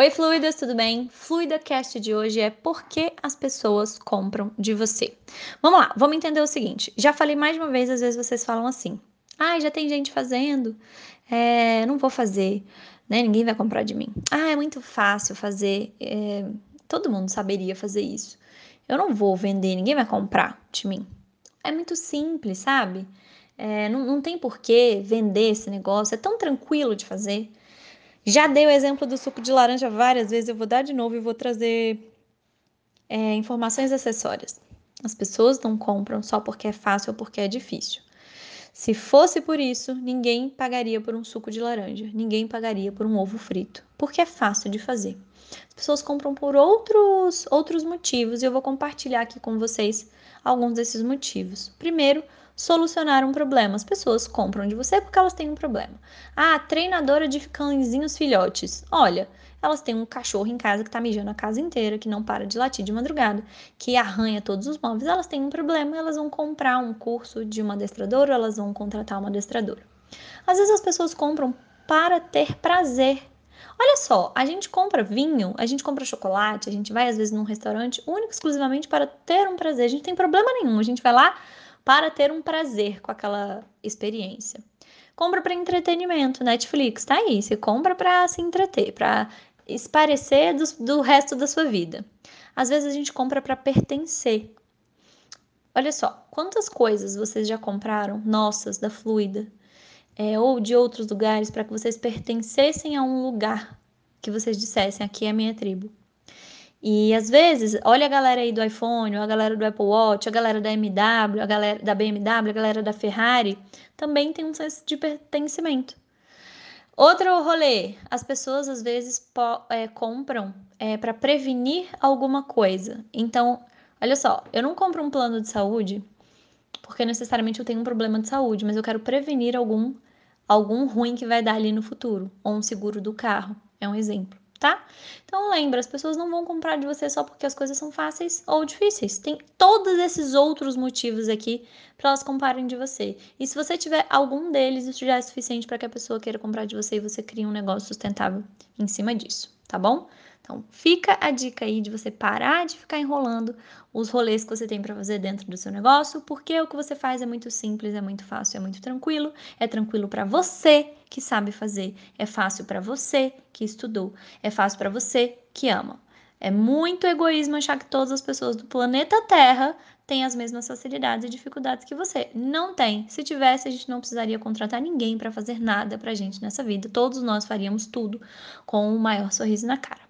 Oi, fluidas, tudo bem? Fluida Cast de hoje é por que as pessoas compram de você. Vamos lá, vamos entender o seguinte. Já falei mais de uma vez, às vezes vocês falam assim: ah, já tem gente fazendo, é, não vou fazer, né? Ninguém vai comprar de mim. Ah, é muito fácil fazer, é, todo mundo saberia fazer isso. Eu não vou vender, ninguém vai comprar de mim. É muito simples, sabe? É, não, não tem porquê vender esse negócio, é tão tranquilo de fazer. Já dei o exemplo do suco de laranja várias vezes, eu vou dar de novo e vou trazer é, informações acessórias. As pessoas não compram só porque é fácil ou porque é difícil. Se fosse por isso, ninguém pagaria por um suco de laranja, ninguém pagaria por um ovo frito, porque é fácil de fazer. As pessoas compram por outros outros motivos e eu vou compartilhar aqui com vocês alguns desses motivos. Primeiro, solucionar um problema. As pessoas compram de você porque elas têm um problema. Ah, treinadora de cãezinhos filhotes. Olha, elas têm um cachorro em casa que tá mijando a casa inteira, que não para de latir de madrugada, que arranha todos os móveis. Elas têm um problema, elas vão comprar um curso de uma adestradora, elas vão contratar uma adestradora. Às vezes as pessoas compram para ter prazer. Olha só, a gente compra vinho, a gente compra chocolate, a gente vai às vezes num restaurante único exclusivamente para ter um prazer. A gente não tem problema nenhum, a gente vai lá para ter um prazer com aquela experiência. Compra para entretenimento, Netflix, tá aí. Você compra para se entreter, para esparecer do, do resto da sua vida. Às vezes a gente compra para pertencer. Olha só, quantas coisas vocês já compraram, nossas, da Fluida, é, ou de outros lugares, para que vocês pertencessem a um lugar que vocês dissessem: aqui é a minha tribo. E às vezes, olha a galera aí do iPhone, a galera do Apple Watch, a galera da MW, a galera da BMW, a galera da Ferrari, também tem um senso de pertencimento. Outro rolê, as pessoas às vezes é, compram é, para prevenir alguma coisa. Então, olha só, eu não compro um plano de saúde porque necessariamente eu tenho um problema de saúde, mas eu quero prevenir algum algum ruim que vai dar ali no futuro, ou um seguro do carro, é um exemplo tá? Então lembra, as pessoas não vão comprar de você só porque as coisas são fáceis ou difíceis. Tem todos esses outros motivos aqui para elas comprarem de você. E se você tiver algum deles, isso já é suficiente para que a pessoa queira comprar de você e você crie um negócio sustentável em cima disso, tá bom? Então, fica a dica aí de você parar de ficar enrolando os rolês que você tem para fazer dentro do seu negócio, porque o que você faz é muito simples, é muito fácil, é muito tranquilo, é tranquilo para você que sabe fazer, é fácil para você que estudou, é fácil para você que ama. É muito egoísmo achar que todas as pessoas do planeta Terra têm as mesmas facilidades e dificuldades que você. Não tem. Se tivesse, a gente não precisaria contratar ninguém para fazer nada pra gente nessa vida. Todos nós faríamos tudo com o maior sorriso na cara.